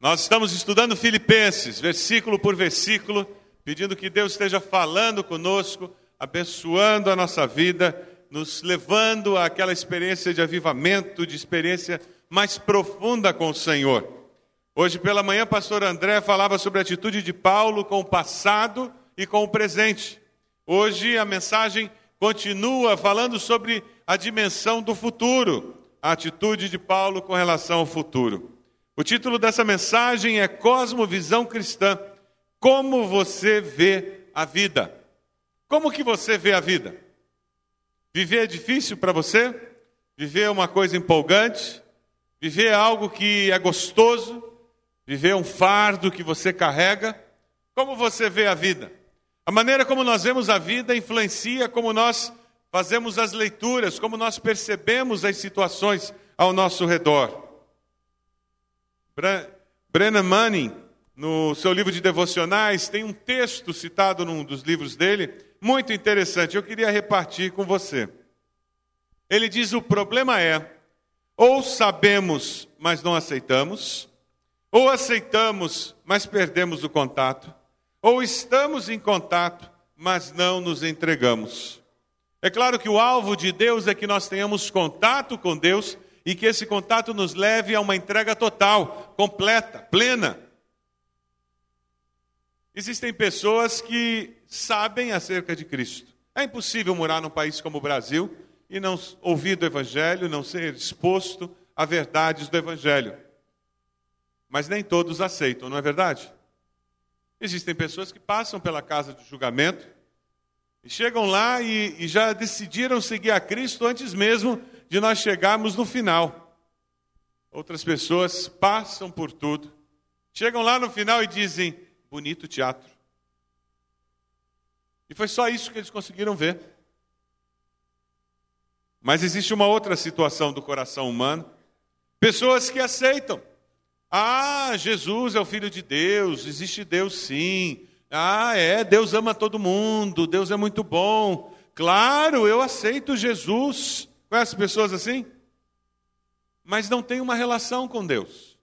Nós estamos estudando Filipenses, versículo por versículo, pedindo que Deus esteja falando conosco, abençoando a nossa vida, nos levando àquela experiência de avivamento, de experiência mais profunda com o Senhor. Hoje pela manhã, pastor André falava sobre a atitude de Paulo com o passado e com o presente. Hoje a mensagem continua falando sobre a dimensão do futuro, a atitude de Paulo com relação ao futuro. O título dessa mensagem é Cosmovisão Cristã. Como você vê a vida? Como que você vê a vida? Viver é difícil para você? Viver é uma coisa empolgante? Viver é algo que é gostoso? Viver é um fardo que você carrega? Como você vê a vida? A maneira como nós vemos a vida influencia como nós fazemos as leituras, como nós percebemos as situações ao nosso redor. Brennan Manning, no seu livro de devocionais, tem um texto citado num dos livros dele, muito interessante. Eu queria repartir com você. Ele diz: o problema é, ou sabemos, mas não aceitamos, ou aceitamos, mas perdemos o contato, ou estamos em contato, mas não nos entregamos. É claro que o alvo de Deus é que nós tenhamos contato com Deus e que esse contato nos leve a uma entrega total, completa, plena. Existem pessoas que sabem acerca de Cristo. É impossível morar num país como o Brasil e não ouvir do Evangelho, não ser exposto a verdades do Evangelho. Mas nem todos aceitam, não é verdade? Existem pessoas que passam pela casa de julgamento e chegam lá e, e já decidiram seguir a Cristo antes mesmo de nós chegarmos no final. Outras pessoas passam por tudo, chegam lá no final e dizem: bonito teatro. E foi só isso que eles conseguiram ver. Mas existe uma outra situação do coração humano: pessoas que aceitam. Ah, Jesus é o Filho de Deus, existe Deus sim. Ah, é, Deus ama todo mundo, Deus é muito bom. Claro, eu aceito Jesus. Conhece pessoas assim? Mas não tem uma relação com Deus.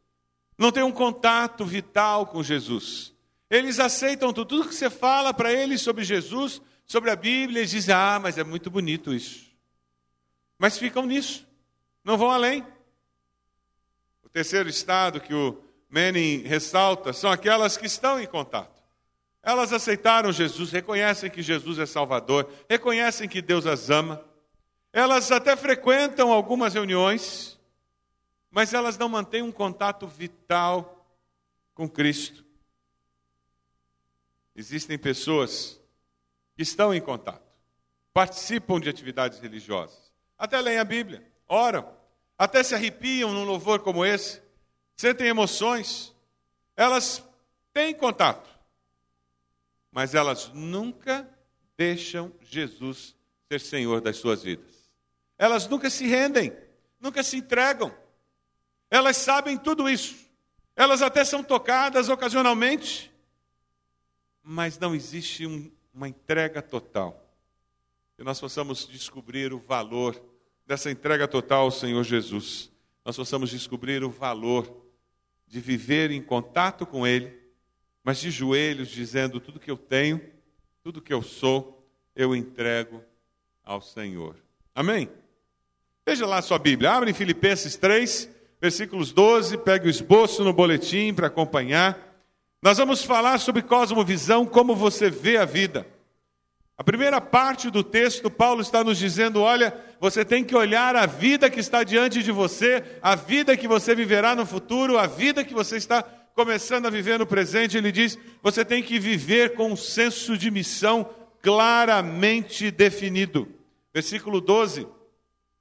Não tem um contato vital com Jesus. Eles aceitam tudo, tudo que você fala para eles sobre Jesus, sobre a Bíblia, eles dizem: Ah, mas é muito bonito isso. Mas ficam nisso, não vão além. O terceiro estado que o Manning ressalta são aquelas que estão em contato. Elas aceitaram Jesus, reconhecem que Jesus é Salvador, reconhecem que Deus as ama elas até frequentam algumas reuniões, mas elas não mantêm um contato vital com Cristo. Existem pessoas que estão em contato, participam de atividades religiosas, até leem a Bíblia, oram, até se arrepiam num louvor como esse, sentem emoções, elas têm contato, mas elas nunca deixam Jesus ser Senhor das suas vidas. Elas nunca se rendem, nunca se entregam. Elas sabem tudo isso. Elas até são tocadas ocasionalmente, mas não existe um, uma entrega total. Que nós possamos descobrir o valor dessa entrega total ao Senhor Jesus. Nós possamos descobrir o valor de viver em contato com Ele, mas de joelhos, dizendo: tudo que eu tenho, tudo que eu sou, eu entrego ao Senhor. Amém? Veja lá sua Bíblia, abre em Filipenses 3, versículos 12, pegue o esboço no boletim para acompanhar. Nós vamos falar sobre cosmovisão, como você vê a vida. A primeira parte do texto, Paulo está nos dizendo: olha, você tem que olhar a vida que está diante de você, a vida que você viverá no futuro, a vida que você está começando a viver no presente. Ele diz: você tem que viver com um senso de missão claramente definido. Versículo 12: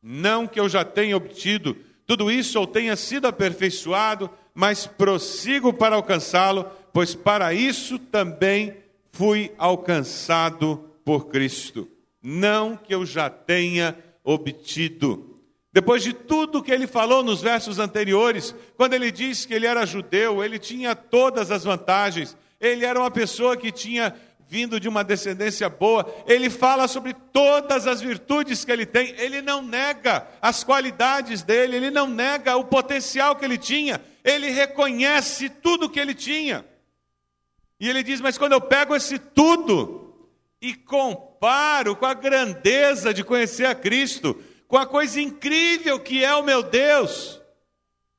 não que eu já tenha obtido tudo isso ou tenha sido aperfeiçoado, mas prossigo para alcançá-lo, pois para isso também fui alcançado por Cristo. Não que eu já tenha obtido. Depois de tudo que ele falou nos versos anteriores, quando ele disse que ele era judeu, ele tinha todas as vantagens, ele era uma pessoa que tinha vindo de uma descendência boa, ele fala sobre todas as virtudes que ele tem, ele não nega as qualidades dele, ele não nega o potencial que ele tinha, ele reconhece tudo que ele tinha. E ele diz: Mas quando eu pego esse tudo e comparo com a grandeza de conhecer a Cristo, com a coisa incrível que é o meu Deus,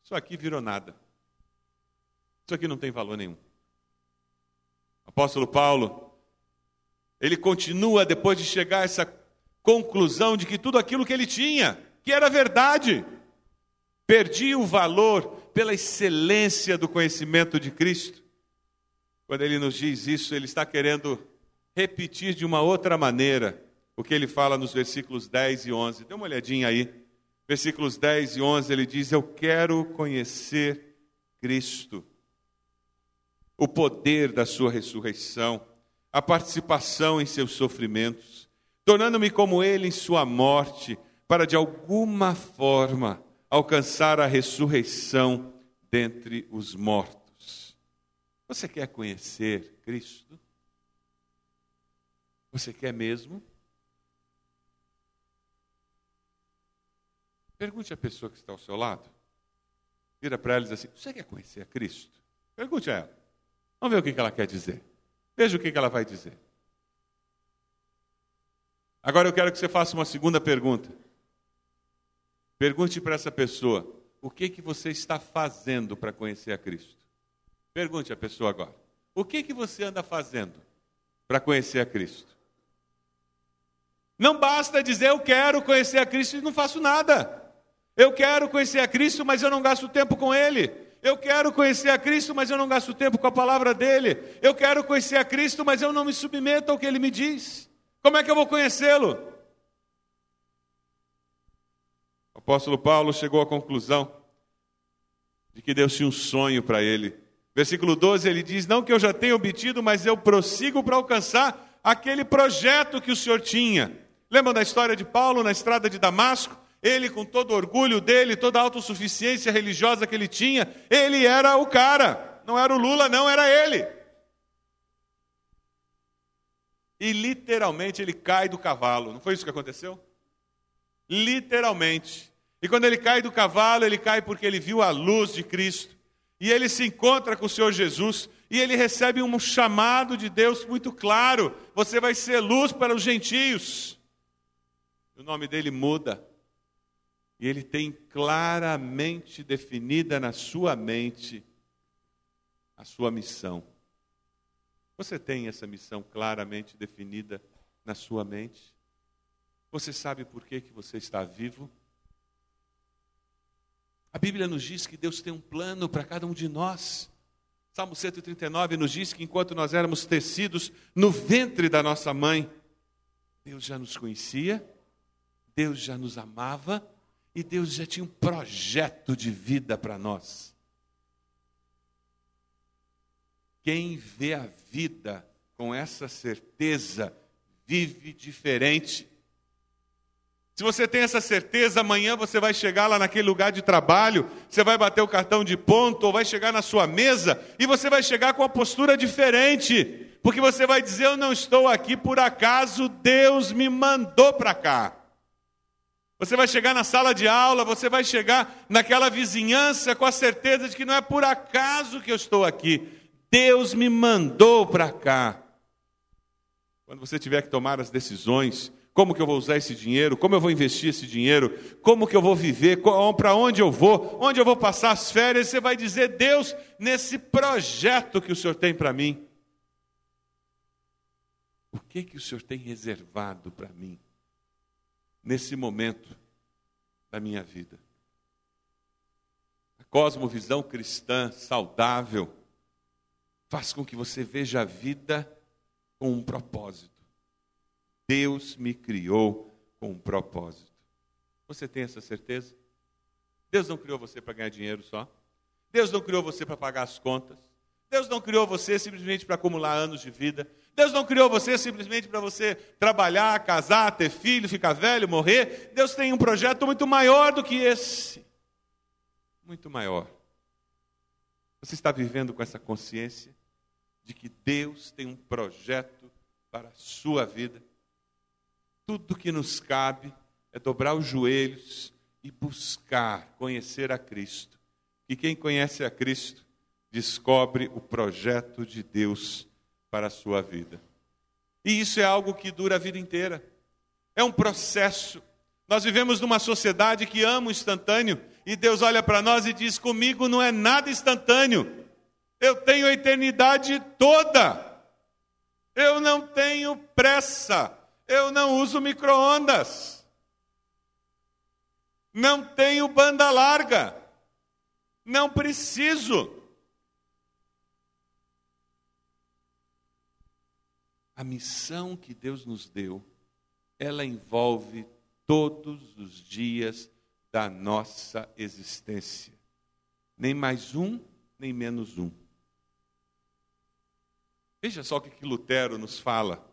isso aqui virou nada. Isso aqui não tem valor nenhum. Apóstolo Paulo, ele continua depois de chegar a essa conclusão de que tudo aquilo que ele tinha, que era verdade, perdia o valor pela excelência do conhecimento de Cristo. Quando ele nos diz isso, ele está querendo repetir de uma outra maneira o que ele fala nos versículos 10 e 11. Dê uma olhadinha aí. Versículos 10 e 11, ele diz: Eu quero conhecer Cristo, o poder da Sua ressurreição, a participação em seus sofrimentos, tornando-me como Ele em Sua morte, para de alguma forma alcançar a ressurreição dentre os mortos. Você quer conhecer Cristo? Você quer mesmo? Pergunte à pessoa que está ao seu lado. Vira para ela e diz assim: Você quer conhecer a Cristo? Pergunte a ela. Vamos ver o que ela quer dizer. Veja o que ela vai dizer. Agora eu quero que você faça uma segunda pergunta. Pergunte para essa pessoa: O que, que você está fazendo para conhecer a Cristo? Pergunte à pessoa agora: o que que você anda fazendo para conhecer a Cristo? Não basta dizer eu quero conhecer a Cristo e não faço nada. Eu quero conhecer a Cristo, mas eu não gasto tempo com Ele. Eu quero conhecer a Cristo, mas eu não gasto tempo com a palavra dele. Eu quero conhecer a Cristo, mas eu não me submeto ao que Ele me diz. Como é que eu vou conhecê-lo? O apóstolo Paulo chegou à conclusão de que Deus tinha um sonho para ele Versículo 12 ele diz: Não que eu já tenha obtido, mas eu prossigo para alcançar aquele projeto que o Senhor tinha. Lembram da história de Paulo na estrada de Damasco? Ele, com todo o orgulho dele, toda a autossuficiência religiosa que ele tinha, ele era o cara. Não era o Lula, não, era ele. E literalmente ele cai do cavalo. Não foi isso que aconteceu? Literalmente. E quando ele cai do cavalo, ele cai porque ele viu a luz de Cristo. E ele se encontra com o Senhor Jesus e ele recebe um chamado de Deus muito claro: você vai ser luz para os gentios. O nome dele muda. E ele tem claramente definida na sua mente a sua missão. Você tem essa missão claramente definida na sua mente? Você sabe por que, que você está vivo? A Bíblia nos diz que Deus tem um plano para cada um de nós. Salmo 139 nos diz que enquanto nós éramos tecidos no ventre da nossa mãe, Deus já nos conhecia, Deus já nos amava e Deus já tinha um projeto de vida para nós. Quem vê a vida com essa certeza vive diferente. Se você tem essa certeza, amanhã você vai chegar lá naquele lugar de trabalho, você vai bater o cartão de ponto, ou vai chegar na sua mesa, e você vai chegar com uma postura diferente, porque você vai dizer: Eu não estou aqui por acaso, Deus me mandou para cá. Você vai chegar na sala de aula, você vai chegar naquela vizinhança com a certeza de que não é por acaso que eu estou aqui, Deus me mandou para cá. Quando você tiver que tomar as decisões, como que eu vou usar esse dinheiro? Como eu vou investir esse dinheiro? Como que eu vou viver? Para onde eu vou? Onde eu vou passar as férias? Você vai dizer, Deus, nesse projeto que o Senhor tem para mim, o que que o Senhor tem reservado para mim nesse momento da minha vida? A cosmovisão cristã saudável faz com que você veja a vida com um propósito. Deus me criou com um propósito. Você tem essa certeza? Deus não criou você para ganhar dinheiro só. Deus não criou você para pagar as contas. Deus não criou você simplesmente para acumular anos de vida. Deus não criou você simplesmente para você trabalhar, casar, ter filho, ficar velho, morrer. Deus tem um projeto muito maior do que esse. Muito maior. Você está vivendo com essa consciência de que Deus tem um projeto para a sua vida. Tudo que nos cabe é dobrar os joelhos e buscar conhecer a Cristo. E quem conhece a Cristo descobre o projeto de Deus para a sua vida. E isso é algo que dura a vida inteira. É um processo. Nós vivemos numa sociedade que ama o instantâneo e Deus olha para nós e diz: Comigo não é nada instantâneo. Eu tenho a eternidade toda. Eu não tenho pressa. Eu não uso micro-ondas. Não tenho banda larga. Não preciso. A missão que Deus nos deu, ela envolve todos os dias da nossa existência. Nem mais um, nem menos um. Veja só o que, que Lutero nos fala.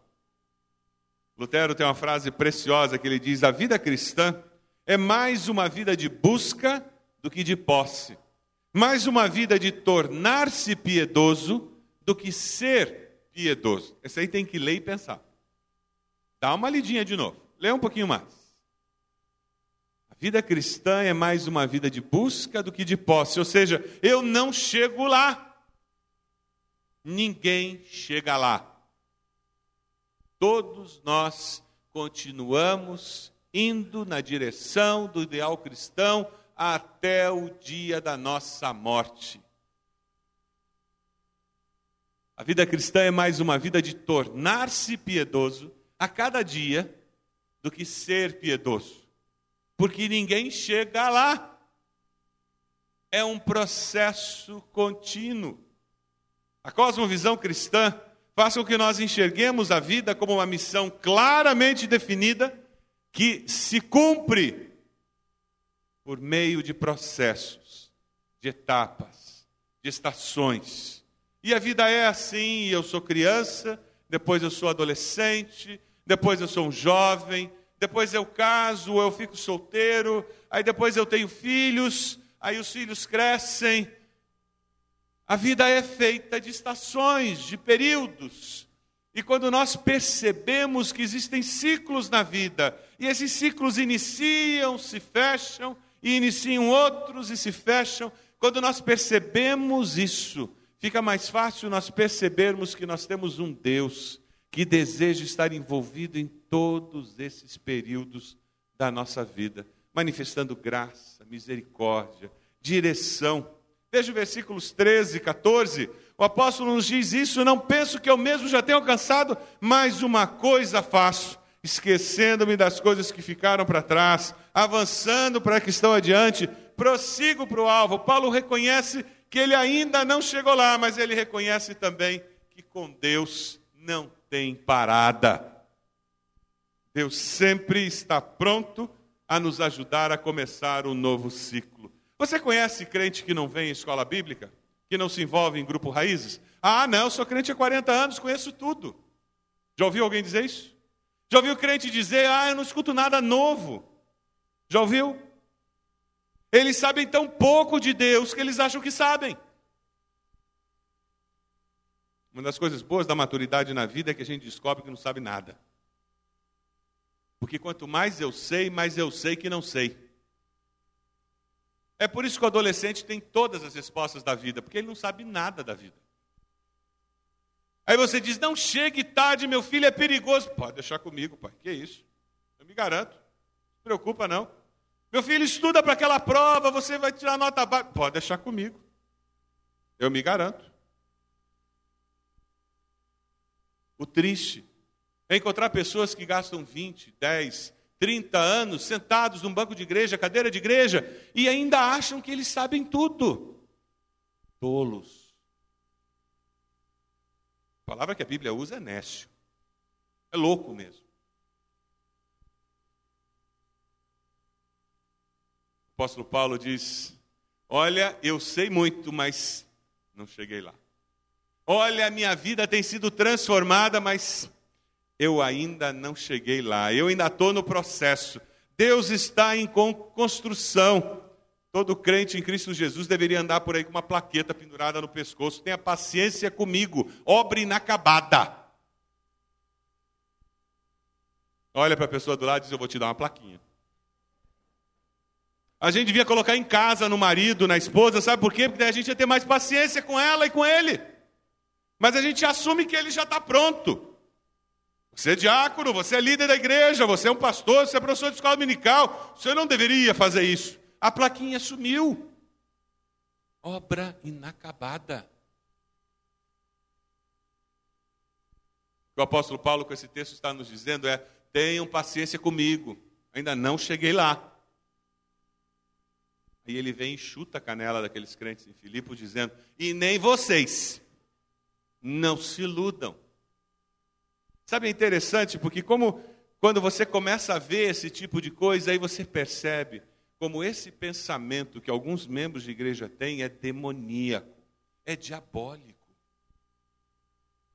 Lutero tem uma frase preciosa que ele diz: A vida cristã é mais uma vida de busca do que de posse, mais uma vida de tornar-se piedoso do que ser piedoso. Esse aí tem que ler e pensar. Dá uma lidinha de novo, lê um pouquinho mais. A vida cristã é mais uma vida de busca do que de posse, ou seja, eu não chego lá ninguém chega lá. Todos nós continuamos indo na direção do ideal cristão até o dia da nossa morte. A vida cristã é mais uma vida de tornar-se piedoso a cada dia do que ser piedoso, porque ninguém chega lá. É um processo contínuo. A cosmovisão cristã faz com que nós enxerguemos a vida como uma missão claramente definida que se cumpre por meio de processos, de etapas, de estações. E a vida é assim, eu sou criança, depois eu sou adolescente, depois eu sou um jovem, depois eu caso, eu fico solteiro, aí depois eu tenho filhos, aí os filhos crescem, a vida é feita de estações, de períodos. E quando nós percebemos que existem ciclos na vida, e esses ciclos iniciam, se fecham, e iniciam outros e se fecham, quando nós percebemos isso, fica mais fácil nós percebermos que nós temos um Deus que deseja estar envolvido em todos esses períodos da nossa vida, manifestando graça, misericórdia, direção Veja os versículos 13 e 14. O apóstolo nos diz isso: Não penso que eu mesmo já tenha alcançado, mas uma coisa faço, esquecendo-me das coisas que ficaram para trás, avançando para que estão adiante, prossigo para o alvo. Paulo reconhece que ele ainda não chegou lá, mas ele reconhece também que com Deus não tem parada. Deus sempre está pronto a nos ajudar a começar um novo ciclo. Você conhece crente que não vem em escola bíblica? Que não se envolve em grupo raízes? Ah, não, sou crente há 40 anos, conheço tudo. Já ouviu alguém dizer isso? Já ouviu crente dizer, ah, eu não escuto nada novo? Já ouviu? Eles sabem tão pouco de Deus que eles acham que sabem. Uma das coisas boas da maturidade na vida é que a gente descobre que não sabe nada. Porque quanto mais eu sei, mais eu sei que não sei. É por isso que o adolescente tem todas as respostas da vida, porque ele não sabe nada da vida. Aí você diz: Não chegue tarde, meu filho é perigoso. Pode deixar comigo, pai. Que isso? Eu me garanto. Não se preocupa, não. Meu filho estuda para aquela prova, você vai tirar nota baixa. Pode deixar comigo. Eu me garanto. O triste é encontrar pessoas que gastam 20, 10, 30 anos sentados num banco de igreja, cadeira de igreja, e ainda acham que eles sabem tudo. Tolos. A palavra que a Bíblia usa é nécio. É louco mesmo. O apóstolo Paulo diz: Olha, eu sei muito, mas não cheguei lá. Olha, minha vida tem sido transformada, mas eu ainda não cheguei lá, eu ainda estou no processo. Deus está em construção. Todo crente em Cristo Jesus deveria andar por aí com uma plaqueta pendurada no pescoço. Tenha paciência comigo, obra inacabada. Olha para a pessoa do lado e diz: Eu vou te dar uma plaquinha. A gente devia colocar em casa, no marido, na esposa, sabe por quê? Porque a gente ia ter mais paciência com ela e com ele. Mas a gente assume que ele já está pronto. Você é diácono, você é líder da igreja, você é um pastor, você é professor de escola dominical. Você não deveria fazer isso. A plaquinha sumiu. Obra inacabada. O que o apóstolo Paulo, com esse texto, está nos dizendo é: tenham paciência comigo, ainda não cheguei lá. E ele vem e chuta a canela daqueles crentes em Filipos, dizendo: e nem vocês, não se iludam. Sabe, é interessante, porque como quando você começa a ver esse tipo de coisa, aí você percebe como esse pensamento que alguns membros de igreja têm é demoníaco, é diabólico.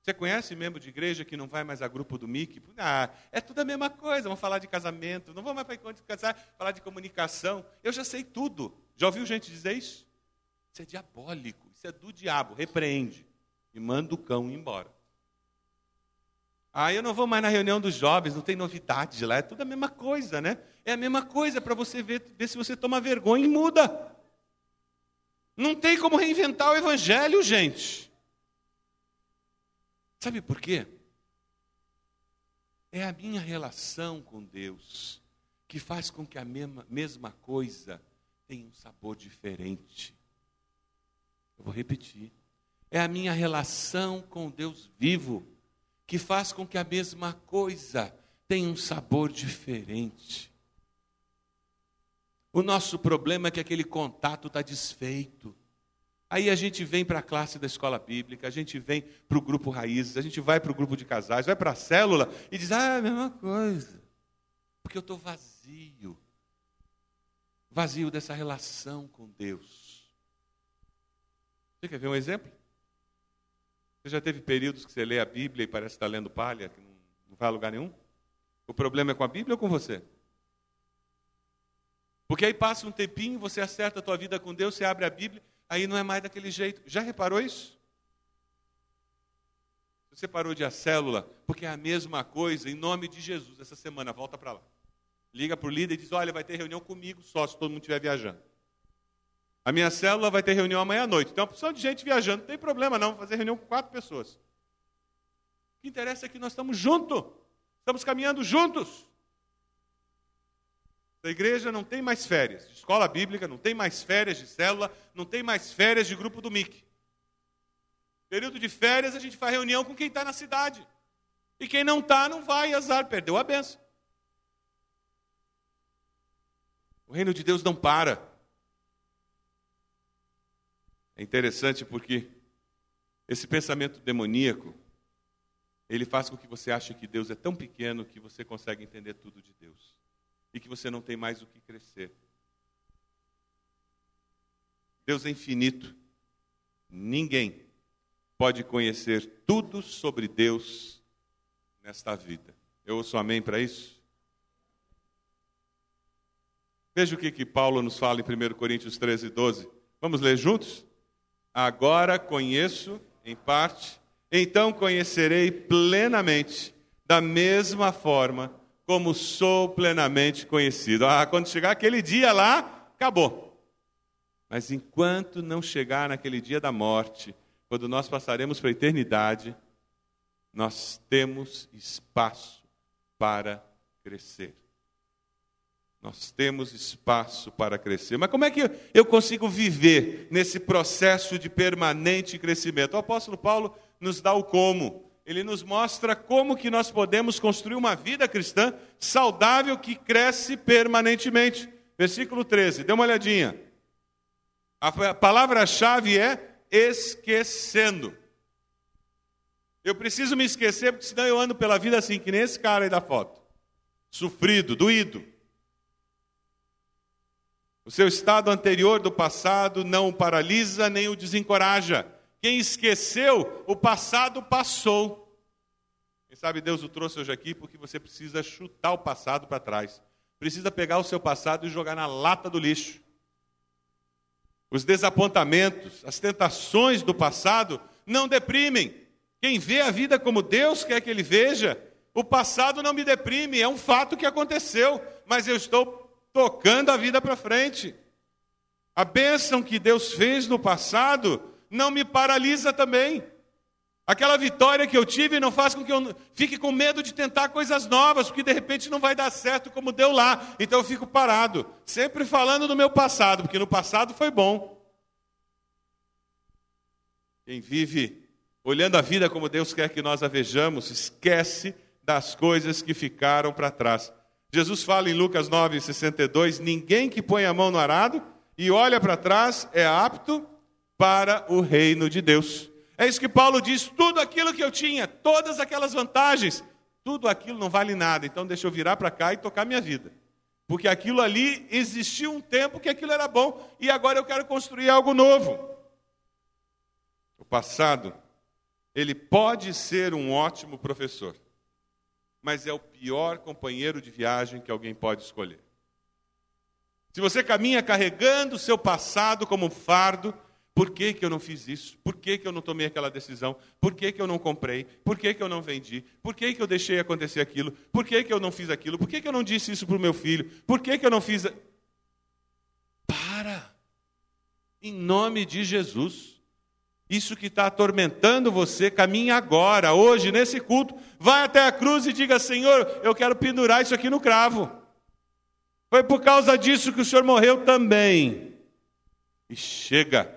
Você conhece membro de igreja que não vai mais a grupo do MIC? Ah, é tudo a mesma coisa, vamos falar de casamento, não vamos mais para encontro de casar, falar de comunicação. Eu já sei tudo. Já ouviu gente dizer isso? Isso é diabólico, isso é do diabo. Repreende e manda o cão embora. Ah, eu não vou mais na reunião dos jovens, não tem novidade lá, é tudo a mesma coisa, né? É a mesma coisa para você ver, ver se você toma vergonha e muda. Não tem como reinventar o evangelho, gente. Sabe por quê? É a minha relação com Deus que faz com que a mesma, mesma coisa tenha um sabor diferente. Eu vou repetir. É a minha relação com Deus vivo que faz com que a mesma coisa tenha um sabor diferente. O nosso problema é que aquele contato está desfeito. Aí a gente vem para a classe da escola bíblica, a gente vem para o grupo Raízes, a gente vai para o grupo de casais, vai para a célula e diz: ah, é a mesma coisa. Porque eu estou vazio. Vazio dessa relação com Deus. Você quer ver um exemplo? Você já teve períodos que você lê a Bíblia e parece estar lendo palha, que não vai a lugar nenhum? O problema é com a Bíblia ou com você? Porque aí passa um tempinho, você acerta a tua vida com Deus, você abre a Bíblia aí não é mais daquele jeito. Já reparou isso? Você parou de a célula, porque é a mesma coisa, em nome de Jesus, essa semana, volta para lá. Liga para o líder e diz: Olha, vai ter reunião comigo só se todo mundo estiver viajando. A minha célula vai ter reunião amanhã à noite. Tem uma opção de gente viajando, não tem problema não, vou fazer reunião com quatro pessoas. O que interessa é que nós estamos juntos, estamos caminhando juntos. A igreja não tem mais férias de escola bíblica, não tem mais férias de célula, não tem mais férias de grupo do MIC. Período de férias a gente faz reunião com quem está na cidade. E quem não está, não vai, azar, perdeu a benção. O reino de Deus não para. É interessante porque esse pensamento demoníaco, ele faz com que você ache que Deus é tão pequeno que você consegue entender tudo de Deus e que você não tem mais o que crescer. Deus é infinito. Ninguém pode conhecer tudo sobre Deus nesta vida. Eu ouço amém para isso? Veja o que, que Paulo nos fala em 1 Coríntios 13, 12. Vamos ler juntos? Agora conheço em parte, então conhecerei plenamente, da mesma forma como sou plenamente conhecido. Ah, quando chegar aquele dia lá, acabou. Mas enquanto não chegar naquele dia da morte, quando nós passaremos para a eternidade, nós temos espaço para crescer. Nós temos espaço para crescer. Mas como é que eu consigo viver nesse processo de permanente crescimento? O apóstolo Paulo nos dá o como ele nos mostra como que nós podemos construir uma vida cristã saudável que cresce permanentemente. Versículo 13, dê uma olhadinha. A palavra-chave é esquecendo. Eu preciso me esquecer, porque senão eu ando pela vida assim, que nem esse cara aí da foto. Sofrido, doído. O seu estado anterior do passado não o paralisa nem o desencoraja. Quem esqueceu, o passado passou. Quem sabe Deus o trouxe hoje aqui porque você precisa chutar o passado para trás. Precisa pegar o seu passado e jogar na lata do lixo. Os desapontamentos, as tentações do passado não deprimem. Quem vê a vida como Deus quer que ele veja, O passado não me deprime, é um fato que aconteceu, mas eu estou tocando a vida para frente. A bênção que Deus fez no passado não me paralisa também. Aquela vitória que eu tive não faz com que eu fique com medo de tentar coisas novas, porque de repente não vai dar certo como deu lá. Então eu fico parado, sempre falando do meu passado, porque no passado foi bom. Quem vive olhando a vida como Deus quer que nós a vejamos, esquece das coisas que ficaram para trás. Jesus fala em Lucas 9:62, ninguém que põe a mão no arado e olha para trás é apto para o reino de Deus. É isso que Paulo diz: tudo aquilo que eu tinha, todas aquelas vantagens, tudo aquilo não vale nada, então deixa eu virar para cá e tocar minha vida. Porque aquilo ali existiu um tempo que aquilo era bom e agora eu quero construir algo novo. O passado, ele pode ser um ótimo professor, mas é o pior companheiro de viagem que alguém pode escolher. Se você caminha carregando o seu passado como um fardo, por que, que eu não fiz isso? Por que, que eu não tomei aquela decisão? Por que, que eu não comprei? Por que, que eu não vendi? Por que, que eu deixei acontecer aquilo? Por que, que eu não fiz aquilo? Por que, que eu não disse isso para o meu filho? Por que, que eu não fiz. Para! Em nome de Jesus. Isso que está atormentando você, caminhe agora, hoje, nesse culto. Vai até a cruz e diga: Senhor, eu quero pendurar isso aqui no cravo. Foi por causa disso que o Senhor morreu também. E chega.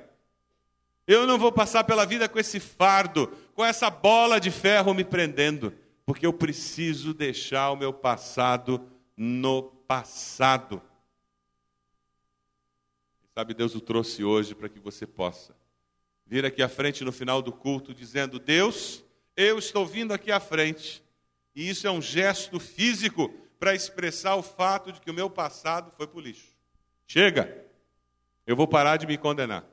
Eu não vou passar pela vida com esse fardo, com essa bola de ferro me prendendo, porque eu preciso deixar o meu passado no passado. Sabe, Deus o trouxe hoje para que você possa vir aqui à frente no final do culto dizendo: Deus, eu estou vindo aqui à frente. E isso é um gesto físico para expressar o fato de que o meu passado foi para o lixo. Chega, eu vou parar de me condenar.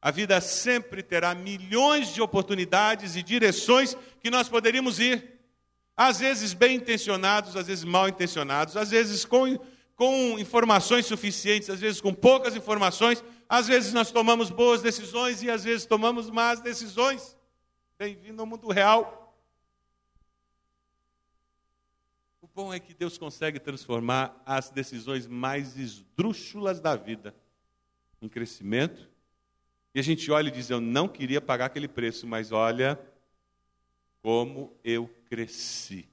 A vida sempre terá milhões de oportunidades e direções que nós poderíamos ir. Às vezes bem intencionados, às vezes mal intencionados, às vezes com, com informações suficientes, às vezes com poucas informações, às vezes nós tomamos boas decisões e às vezes tomamos más decisões. Bem-vindo ao mundo real. O bom é que Deus consegue transformar as decisões mais esdrúxulas da vida em crescimento e a gente olha e diz: Eu não queria pagar aquele preço, mas olha como eu cresci.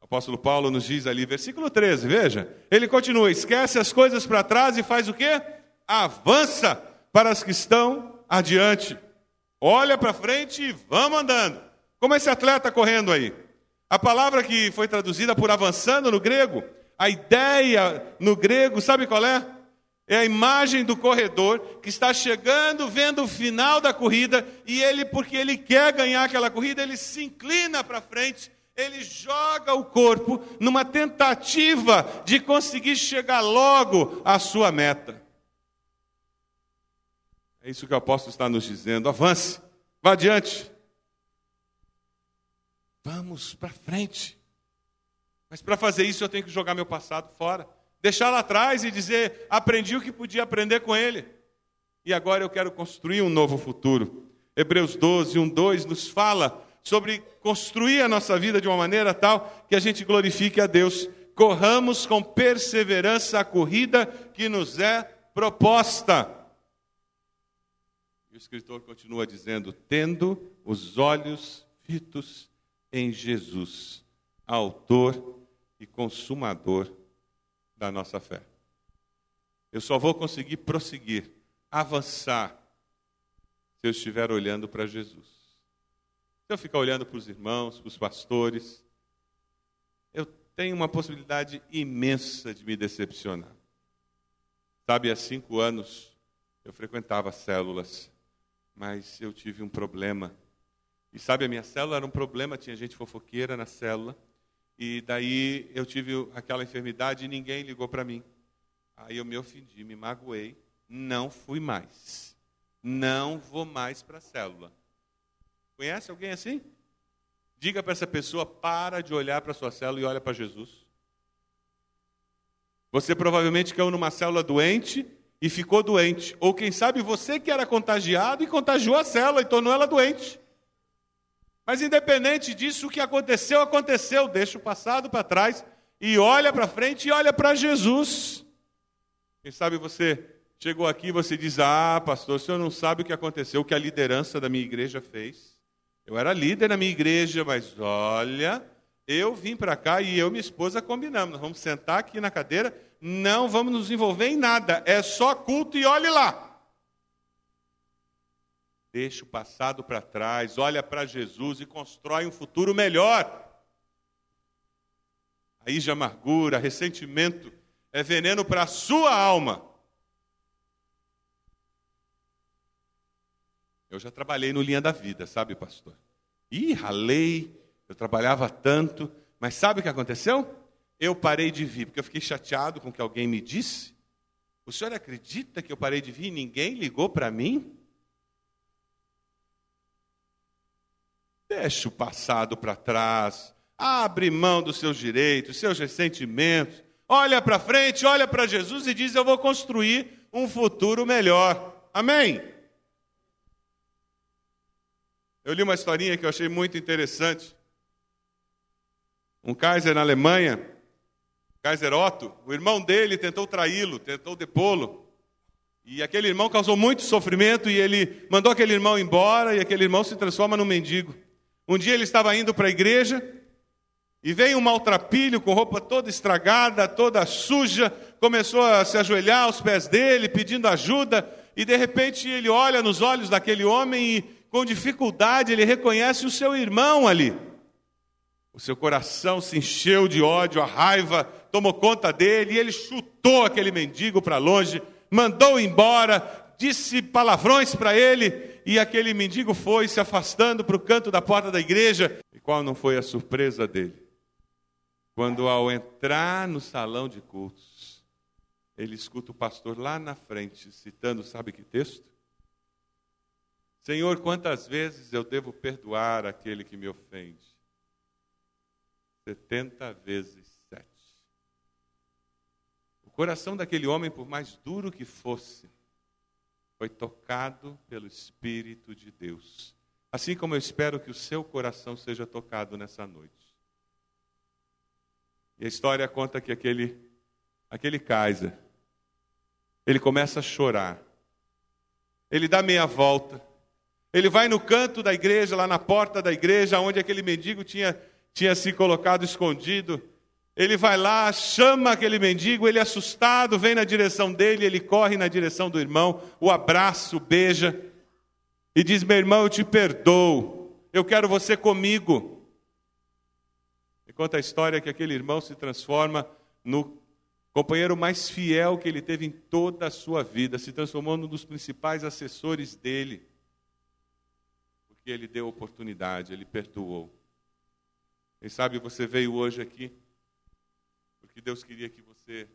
O apóstolo Paulo nos diz ali, versículo 13, veja. Ele continua: esquece as coisas para trás e faz o quê? Avança para as que estão adiante. Olha para frente e vamos andando. Como esse atleta correndo aí. A palavra que foi traduzida por avançando no grego, a ideia no grego, sabe qual é? É a imagem do corredor que está chegando, vendo o final da corrida, e ele, porque ele quer ganhar aquela corrida, ele se inclina para frente, ele joga o corpo numa tentativa de conseguir chegar logo à sua meta. É isso que o apóstolo está nos dizendo. Avance, vá adiante. Vamos para frente. Mas para fazer isso eu tenho que jogar meu passado fora deixar lá atrás e dizer: aprendi o que podia aprender com ele. E agora eu quero construir um novo futuro. Hebreus 12, 1, 2 nos fala sobre construir a nossa vida de uma maneira tal que a gente glorifique a Deus. Corramos com perseverança a corrida que nos é proposta. E o escritor continua dizendo: tendo os olhos fitos em Jesus, autor e consumador da nossa fé. Eu só vou conseguir prosseguir, avançar, se eu estiver olhando para Jesus. Se eu ficar olhando para os irmãos, para os pastores, eu tenho uma possibilidade imensa de me decepcionar. Sabe, há cinco anos eu frequentava células, mas eu tive um problema. E sabe, a minha célula era um problema, tinha gente fofoqueira na célula. E daí eu tive aquela enfermidade e ninguém ligou para mim. Aí eu me ofendi, me magoei, não fui mais. Não vou mais para a célula. Conhece alguém assim? Diga para essa pessoa: para de olhar para a sua célula e olha para Jesus. Você provavelmente caiu numa célula doente e ficou doente. Ou quem sabe você que era contagiado e contagiou a célula e tornou ela doente. Mas independente disso, o que aconteceu, aconteceu. Deixa o passado para trás e olha para frente e olha para Jesus. Quem sabe você chegou aqui e você diz: Ah, pastor, o senhor não sabe o que aconteceu, o que a liderança da minha igreja fez. Eu era líder na minha igreja, mas olha, eu vim para cá e eu e minha esposa combinamos. Nós vamos sentar aqui na cadeira, não vamos nos envolver em nada, é só culto e olhe lá. Deixa o passado para trás, olha para Jesus e constrói um futuro melhor. Aí de amargura, ressentimento é veneno para a sua alma. Eu já trabalhei no Linha da Vida, sabe, pastor? Ih, ralei, eu trabalhava tanto, mas sabe o que aconteceu? Eu parei de vir, porque eu fiquei chateado com o que alguém me disse. O senhor acredita que eu parei de vir e ninguém ligou para mim? Deixa o passado para trás. Abre mão dos seus direitos, seus ressentimentos. Olha para frente, olha para Jesus e diz: Eu vou construir um futuro melhor. Amém? Eu li uma historinha que eu achei muito interessante. Um Kaiser na Alemanha, Kaiser Otto, o irmão dele tentou traí-lo, tentou depô-lo. E aquele irmão causou muito sofrimento e ele mandou aquele irmão embora e aquele irmão se transforma num mendigo. Um dia ele estava indo para a igreja e veio um maltrapilho com roupa toda estragada, toda suja, começou a se ajoelhar aos pés dele, pedindo ajuda, e de repente ele olha nos olhos daquele homem e, com dificuldade, ele reconhece o seu irmão ali. O seu coração se encheu de ódio, a raiva tomou conta dele e ele chutou aquele mendigo para longe, mandou embora, disse palavrões para ele e aquele mendigo foi se afastando para o canto da porta da igreja. E qual não foi a surpresa dele? Quando, ao entrar no salão de cultos, ele escuta o pastor lá na frente, citando, sabe que texto? Senhor, quantas vezes eu devo perdoar aquele que me ofende? Setenta vezes sete. O coração daquele homem, por mais duro que fosse, foi tocado pelo Espírito de Deus. Assim como eu espero que o seu coração seja tocado nessa noite. E a história conta que aquele, aquele Kaiser, ele começa a chorar. Ele dá meia volta. Ele vai no canto da igreja, lá na porta da igreja, onde aquele mendigo tinha, tinha se colocado escondido. Ele vai lá, chama aquele mendigo, ele assustado vem na direção dele, ele corre na direção do irmão, o abraça, o beija e diz: Meu irmão, eu te perdoo, eu quero você comigo. E conta a história que aquele irmão se transforma no companheiro mais fiel que ele teve em toda a sua vida, se transformou num dos principais assessores dele, porque ele deu oportunidade, ele perdoou. Quem sabe você veio hoje aqui porque Deus queria que você,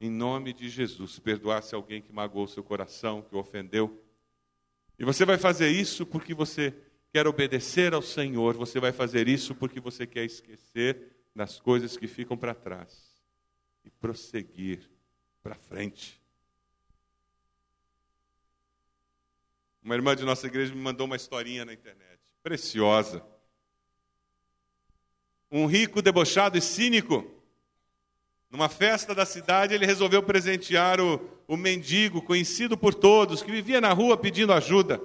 em nome de Jesus, perdoasse alguém que magoou seu coração, que o ofendeu. E você vai fazer isso porque você quer obedecer ao Senhor, você vai fazer isso porque você quer esquecer das coisas que ficam para trás e prosseguir para frente. Uma irmã de nossa igreja me mandou uma historinha na internet, preciosa. Um rico debochado e cínico numa festa da cidade, ele resolveu presentear o, o mendigo, conhecido por todos, que vivia na rua pedindo ajuda.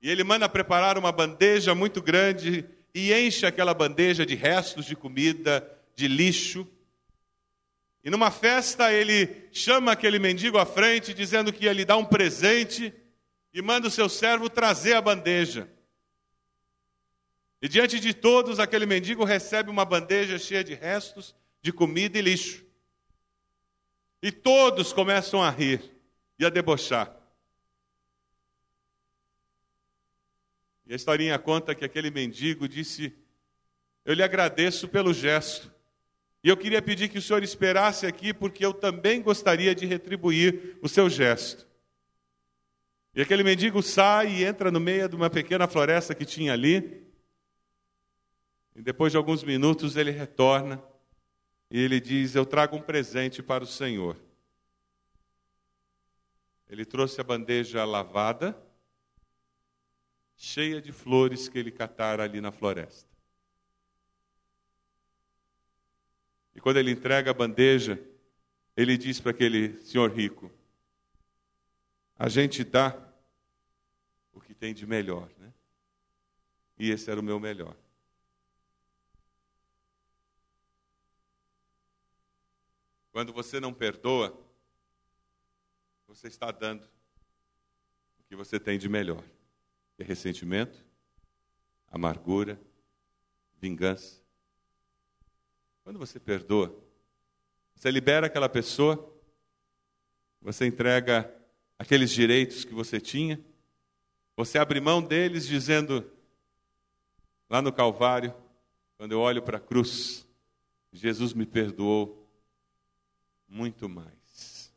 E ele manda preparar uma bandeja muito grande e enche aquela bandeja de restos de comida, de lixo. E numa festa ele chama aquele mendigo à frente, dizendo que ia lhe dar um presente, e manda o seu servo trazer a bandeja. E diante de todos, aquele mendigo recebe uma bandeja cheia de restos de comida e lixo. E todos começam a rir e a debochar. E a historinha conta que aquele mendigo disse: Eu lhe agradeço pelo gesto. E eu queria pedir que o senhor esperasse aqui, porque eu também gostaria de retribuir o seu gesto. E aquele mendigo sai e entra no meio de uma pequena floresta que tinha ali. E depois de alguns minutos ele retorna e ele diz: Eu trago um presente para o Senhor. Ele trouxe a bandeja lavada, cheia de flores que ele catara ali na floresta. E quando ele entrega a bandeja, ele diz para aquele senhor rico: A gente dá o que tem de melhor, né? E esse era o meu melhor. Quando você não perdoa, você está dando o que você tem de melhor, é ressentimento, amargura, vingança. Quando você perdoa, você libera aquela pessoa, você entrega aqueles direitos que você tinha, você abre mão deles dizendo, lá no Calvário, quando eu olho para a cruz, Jesus me perdoou muito mais.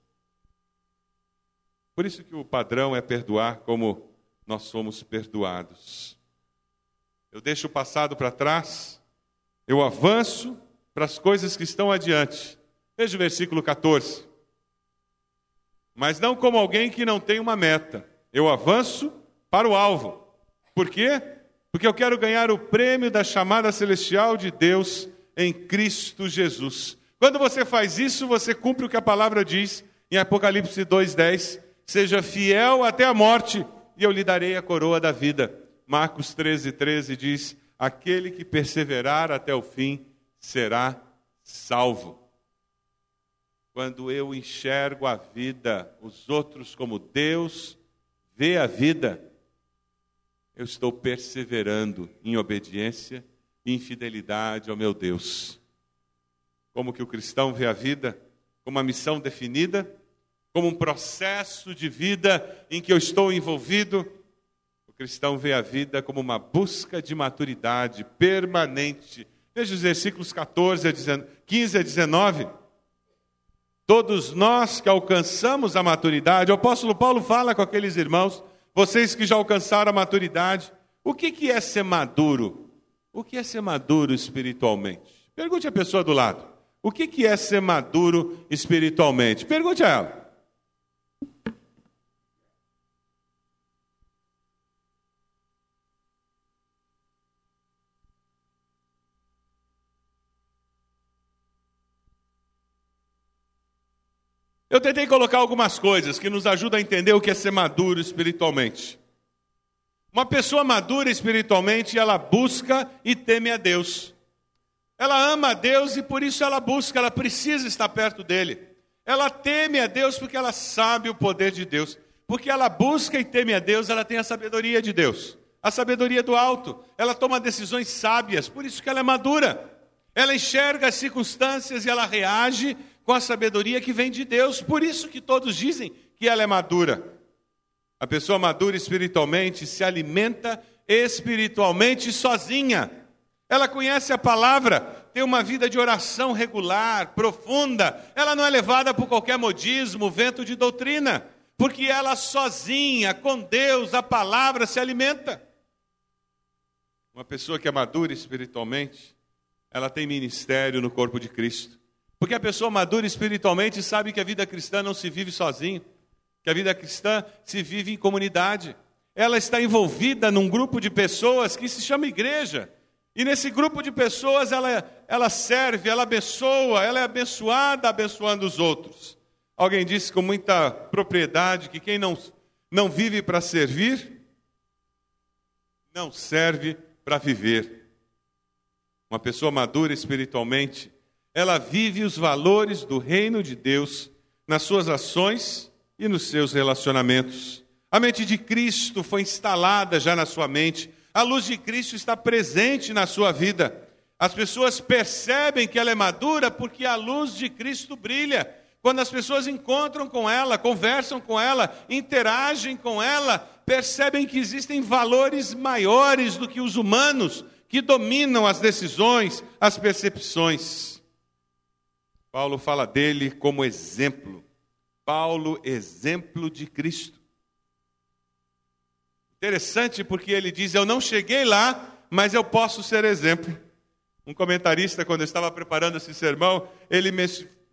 Por isso que o padrão é perdoar como nós somos perdoados. Eu deixo o passado para trás, eu avanço para as coisas que estão adiante. Veja o versículo 14. Mas não como alguém que não tem uma meta. Eu avanço para o alvo. Por quê? Porque eu quero ganhar o prêmio da chamada celestial de Deus em Cristo Jesus. Quando você faz isso, você cumpre o que a palavra diz em Apocalipse 2:10, seja fiel até a morte, e eu lhe darei a coroa da vida. Marcos 13:13 13 diz: aquele que perseverar até o fim será salvo. Quando eu enxergo a vida, os outros como Deus vê a vida, eu estou perseverando em obediência e em fidelidade ao meu Deus como que o cristão vê a vida, como uma missão definida, como um processo de vida em que eu estou envolvido. O cristão vê a vida como uma busca de maturidade permanente. Veja os versículos 14 a 15 a 19. Todos nós que alcançamos a maturidade, o apóstolo Paulo fala com aqueles irmãos, vocês que já alcançaram a maturidade, o que, que é ser maduro? O que é ser maduro espiritualmente? Pergunte à pessoa do lado. O que é ser maduro espiritualmente? Pergunte a ela. Eu tentei colocar algumas coisas que nos ajudam a entender o que é ser maduro espiritualmente. Uma pessoa madura espiritualmente, ela busca e teme a Deus. Ela ama a Deus e por isso ela busca, ela precisa estar perto dele. Ela teme a Deus porque ela sabe o poder de Deus. Porque ela busca e teme a Deus, ela tem a sabedoria de Deus, a sabedoria do alto. Ela toma decisões sábias, por isso que ela é madura. Ela enxerga as circunstâncias e ela reage com a sabedoria que vem de Deus. Por isso que todos dizem que ela é madura. A pessoa madura espiritualmente se alimenta espiritualmente sozinha. Ela conhece a palavra, tem uma vida de oração regular, profunda. Ela não é levada por qualquer modismo, vento de doutrina, porque ela sozinha, com Deus, a palavra se alimenta. Uma pessoa que é madura espiritualmente, ela tem ministério no corpo de Cristo. Porque a pessoa madura espiritualmente sabe que a vida cristã não se vive sozinho, que a vida cristã se vive em comunidade. Ela está envolvida num grupo de pessoas que se chama igreja. E nesse grupo de pessoas ela, ela serve, ela abençoa, ela é abençoada abençoando os outros. Alguém disse com muita propriedade que quem não, não vive para servir, não serve para viver. Uma pessoa madura espiritualmente, ela vive os valores do reino de Deus nas suas ações e nos seus relacionamentos. A mente de Cristo foi instalada já na sua mente a luz de Cristo está presente na sua vida. As pessoas percebem que ela é madura porque a luz de Cristo brilha. Quando as pessoas encontram com ela, conversam com ela, interagem com ela, percebem que existem valores maiores do que os humanos que dominam as decisões, as percepções. Paulo fala dele como exemplo. Paulo, exemplo de Cristo. Interessante porque ele diz: Eu não cheguei lá, mas eu posso ser exemplo. Um comentarista, quando eu estava preparando esse sermão, ele me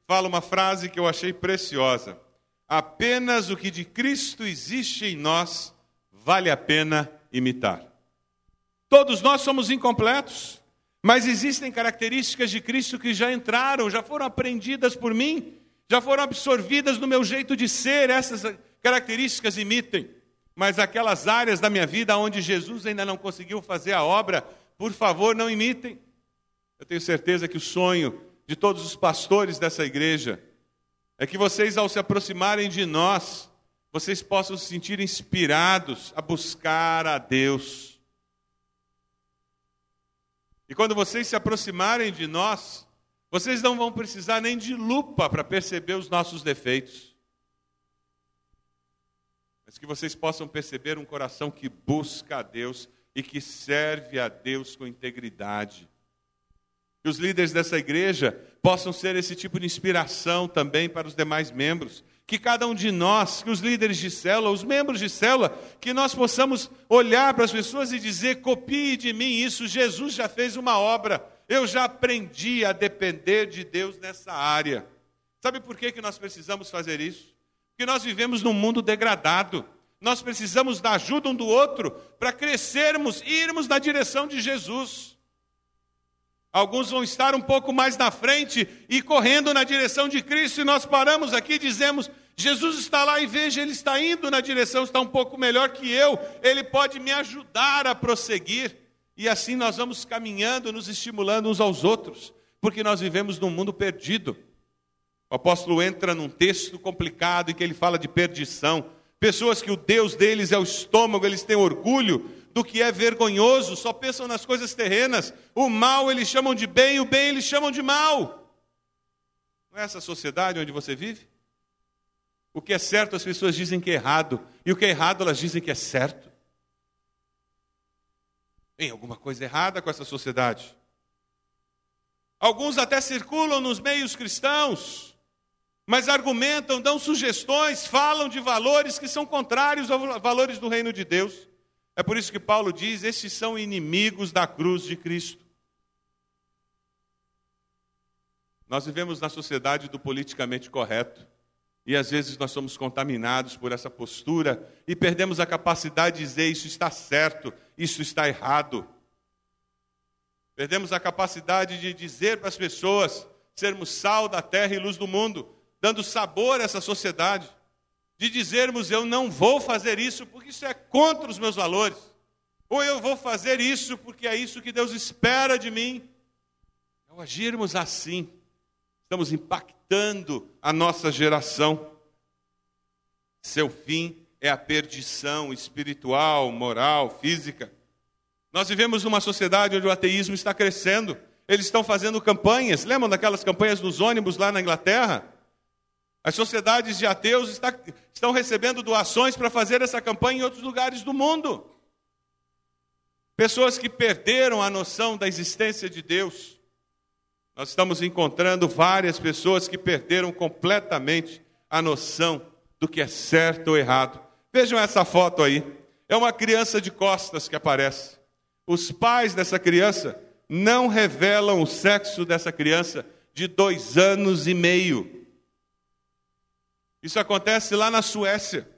fala uma frase que eu achei preciosa: Apenas o que de Cristo existe em nós vale a pena imitar. Todos nós somos incompletos, mas existem características de Cristo que já entraram, já foram aprendidas por mim, já foram absorvidas no meu jeito de ser, essas características imitem. Mas aquelas áreas da minha vida onde Jesus ainda não conseguiu fazer a obra, por favor, não imitem. Eu tenho certeza que o sonho de todos os pastores dessa igreja é que vocês, ao se aproximarem de nós, vocês possam se sentir inspirados a buscar a Deus e quando vocês se aproximarem de nós, vocês não vão precisar nem de lupa para perceber os nossos defeitos. Mas que vocês possam perceber um coração que busca a Deus e que serve a Deus com integridade. Que os líderes dessa igreja possam ser esse tipo de inspiração também para os demais membros que cada um de nós, que os líderes de célula, os membros de célula, que nós possamos olhar para as pessoas e dizer: copie de mim isso, Jesus já fez uma obra, eu já aprendi a depender de Deus nessa área. Sabe por que, que nós precisamos fazer isso? Porque nós vivemos num mundo degradado. Nós precisamos da ajuda um do outro para crescermos e irmos na direção de Jesus. Alguns vão estar um pouco mais na frente e correndo na direção de Cristo, e nós paramos aqui e dizemos: Jesus está lá e veja, ele está indo na direção, está um pouco melhor que eu, ele pode me ajudar a prosseguir. E assim nós vamos caminhando, nos estimulando uns aos outros, porque nós vivemos num mundo perdido. O apóstolo entra num texto complicado em que ele fala de perdição. Pessoas que o Deus deles é o estômago, eles têm orgulho do que é vergonhoso, só pensam nas coisas terrenas. O mal eles chamam de bem, o bem eles chamam de mal. Não é essa sociedade onde você vive? O que é certo as pessoas dizem que é errado, e o que é errado elas dizem que é certo. Tem alguma coisa errada com essa sociedade. Alguns até circulam nos meios cristãos, mas argumentam, dão sugestões, falam de valores que são contrários aos valores do reino de Deus. É por isso que Paulo diz: estes são inimigos da cruz de Cristo. Nós vivemos na sociedade do politicamente correto. E às vezes nós somos contaminados por essa postura e perdemos a capacidade de dizer isso está certo, isso está errado. Perdemos a capacidade de dizer para as pessoas sermos sal da terra e luz do mundo, dando sabor a essa sociedade. De dizermos eu não vou fazer isso porque isso é contra os meus valores. Ou eu vou fazer isso porque é isso que Deus espera de mim. Ao agirmos assim, estamos impactando a nossa geração. Seu fim é a perdição espiritual, moral, física. Nós vivemos numa sociedade onde o ateísmo está crescendo. Eles estão fazendo campanhas. Lembram daquelas campanhas nos ônibus lá na Inglaterra? As sociedades de ateus está, estão recebendo doações para fazer essa campanha em outros lugares do mundo. Pessoas que perderam a noção da existência de Deus. Nós estamos encontrando várias pessoas que perderam completamente a noção do que é certo ou errado. Vejam essa foto aí. É uma criança de costas que aparece. Os pais dessa criança não revelam o sexo dessa criança de dois anos e meio. Isso acontece lá na Suécia.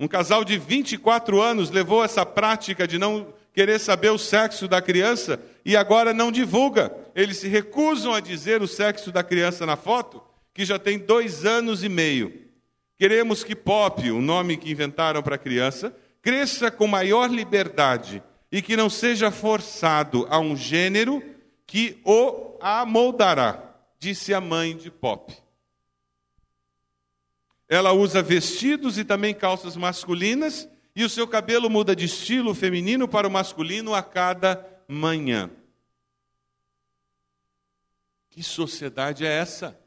Um casal de 24 anos levou essa prática de não querer saber o sexo da criança e agora não divulga. Eles se recusam a dizer o sexo da criança na foto, que já tem dois anos e meio. Queremos que Pop, o nome que inventaram para a criança, cresça com maior liberdade e que não seja forçado a um gênero que o amoldará, disse a mãe de Pop. Ela usa vestidos e também calças masculinas e o seu cabelo muda de estilo feminino para o masculino a cada manhã. Que sociedade é essa?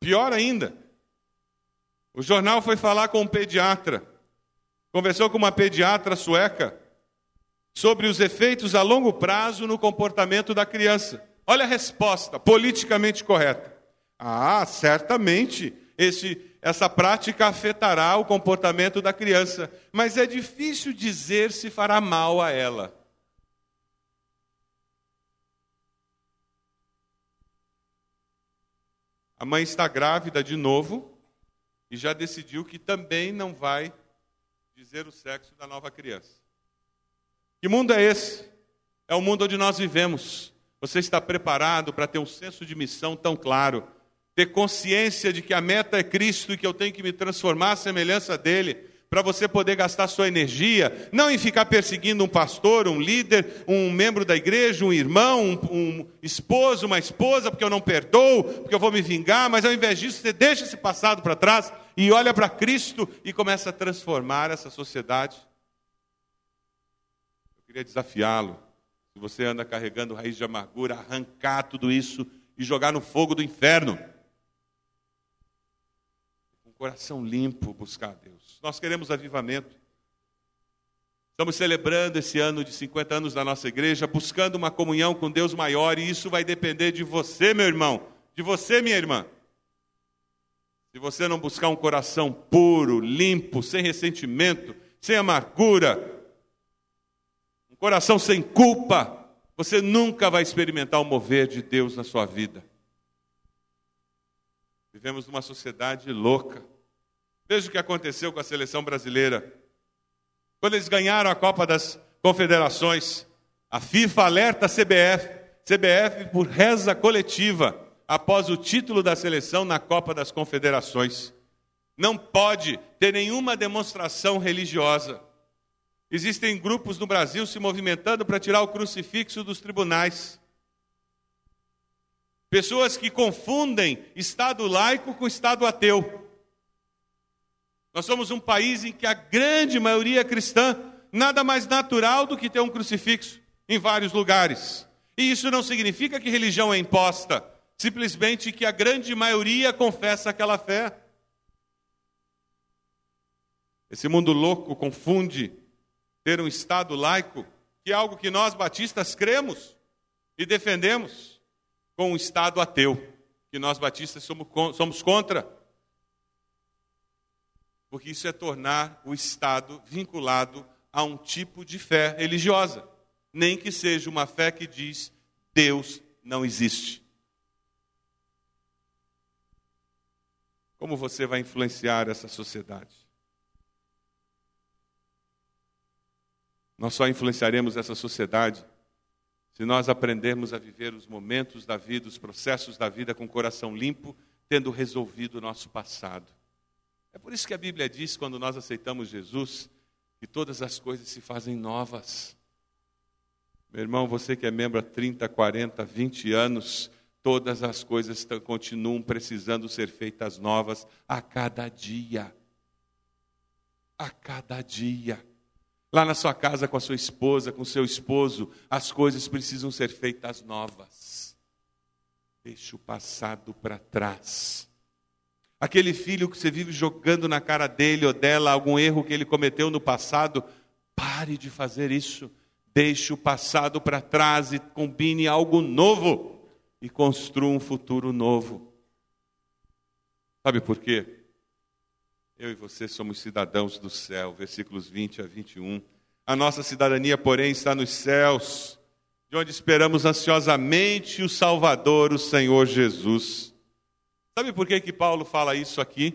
Pior ainda, o jornal foi falar com um pediatra, conversou com uma pediatra sueca sobre os efeitos a longo prazo no comportamento da criança. Olha a resposta, politicamente correta. Ah, certamente, esse essa prática afetará o comportamento da criança, mas é difícil dizer se fará mal a ela. A mãe está grávida de novo e já decidiu que também não vai dizer o sexo da nova criança. Que mundo é esse? É o mundo onde nós vivemos. Você está preparado para ter um senso de missão tão claro, ter consciência de que a meta é Cristo e que eu tenho que me transformar à semelhança dele, para você poder gastar sua energia, não em ficar perseguindo um pastor, um líder, um membro da igreja, um irmão, um, um, esposo, uma esposa, porque eu não perdoo, porque eu vou me vingar, mas ao invés disso, você deixa esse passado para trás e olha para Cristo e começa a transformar essa sociedade. Eu queria desafiá-lo. Se você anda carregando raiz de amargura, arrancar tudo isso e jogar no fogo do inferno coração limpo buscar a Deus. Nós queremos avivamento. Estamos celebrando esse ano de 50 anos da nossa igreja, buscando uma comunhão com Deus maior, e isso vai depender de você, meu irmão, de você, minha irmã. Se você não buscar um coração puro, limpo, sem ressentimento, sem amargura, um coração sem culpa, você nunca vai experimentar o mover de Deus na sua vida. Vivemos numa sociedade louca. Veja o que aconteceu com a seleção brasileira. Quando eles ganharam a Copa das Confederações, a FIFA alerta a CBF, CBF por reza coletiva após o título da seleção na Copa das Confederações. Não pode ter nenhuma demonstração religiosa. Existem grupos no Brasil se movimentando para tirar o crucifixo dos tribunais. Pessoas que confundem Estado laico com Estado ateu. Nós somos um país em que a grande maioria é cristã, nada mais natural do que ter um crucifixo em vários lugares. E isso não significa que religião é imposta, simplesmente que a grande maioria confessa aquela fé. Esse mundo louco confunde ter um Estado laico, que é algo que nós batistas cremos e defendemos, com um Estado ateu, que nós batistas somos contra porque isso é tornar o Estado vinculado a um tipo de fé religiosa, nem que seja uma fé que diz Deus não existe. Como você vai influenciar essa sociedade? Nós só influenciaremos essa sociedade se nós aprendermos a viver os momentos da vida, os processos da vida com o coração limpo, tendo resolvido o nosso passado. É por isso que a Bíblia diz, quando nós aceitamos Jesus, que todas as coisas se fazem novas. Meu irmão, você que é membro há 30, 40, 20 anos, todas as coisas continuam precisando ser feitas novas a cada dia. A cada dia. Lá na sua casa com a sua esposa, com seu esposo, as coisas precisam ser feitas novas. Deixe o passado para trás. Aquele filho que você vive jogando na cara dele ou dela algum erro que ele cometeu no passado, pare de fazer isso. Deixe o passado para trás e combine algo novo e construa um futuro novo. Sabe por quê? Eu e você somos cidadãos do céu, versículos 20 a 21. A nossa cidadania, porém, está nos céus, de onde esperamos ansiosamente o Salvador, o Senhor Jesus. Sabe por que, que Paulo fala isso aqui?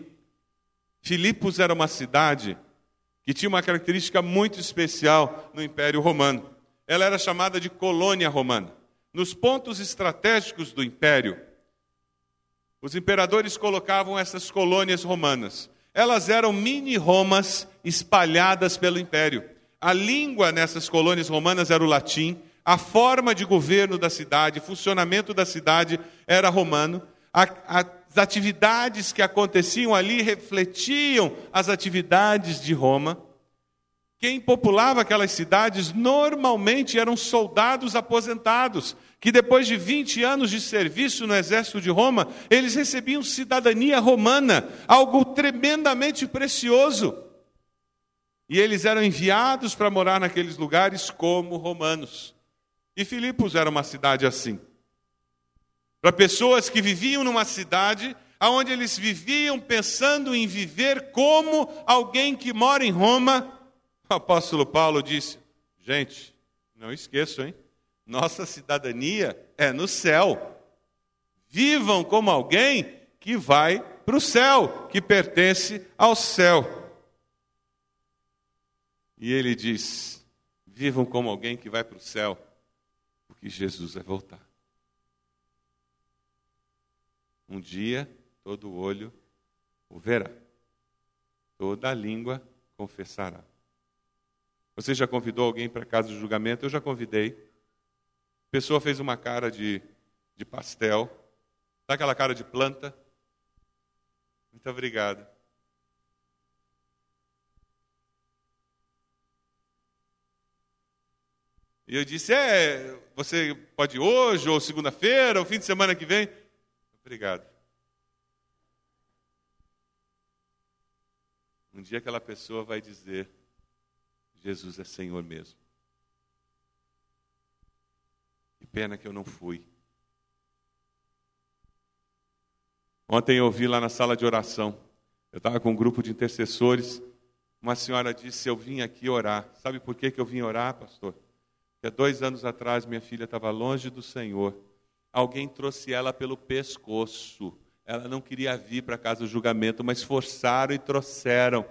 Filipos era uma cidade que tinha uma característica muito especial no Império Romano. Ela era chamada de colônia romana. Nos pontos estratégicos do império, os imperadores colocavam essas colônias romanas. Elas eram mini-romas espalhadas pelo império. A língua nessas colônias romanas era o latim, a forma de governo da cidade, funcionamento da cidade era romano, as atividades que aconteciam ali refletiam as atividades de Roma. Quem populava aquelas cidades normalmente eram soldados aposentados, que depois de 20 anos de serviço no exército de Roma, eles recebiam cidadania romana, algo tremendamente precioso. E eles eram enviados para morar naqueles lugares como romanos. E Filipos era uma cidade assim para pessoas que viviam numa cidade onde eles viviam pensando em viver como alguém que mora em Roma. O apóstolo Paulo disse: gente, não esqueçam, hein? Nossa cidadania é no céu. Vivam como alguém que vai para o céu, que pertence ao céu. E ele diz: vivam como alguém que vai para o céu, porque Jesus vai voltar. Um dia todo olho o verá, toda língua confessará. Você já convidou alguém para casa de julgamento? Eu já convidei. A pessoa fez uma cara de, de pastel, dá aquela cara de planta. Muito obrigado. E eu disse: É, você pode hoje, ou segunda-feira, ou fim de semana que vem? Obrigado. Um dia aquela pessoa vai dizer: Jesus é Senhor mesmo. Que pena que eu não fui. Ontem eu ouvi lá na sala de oração, eu estava com um grupo de intercessores, uma senhora disse: Eu vim aqui orar. Sabe por que, que eu vim orar, pastor? Porque dois anos atrás minha filha estava longe do Senhor. Alguém trouxe ela pelo pescoço ela não queria vir para casa do julgamento, mas forçaram e trouxeram.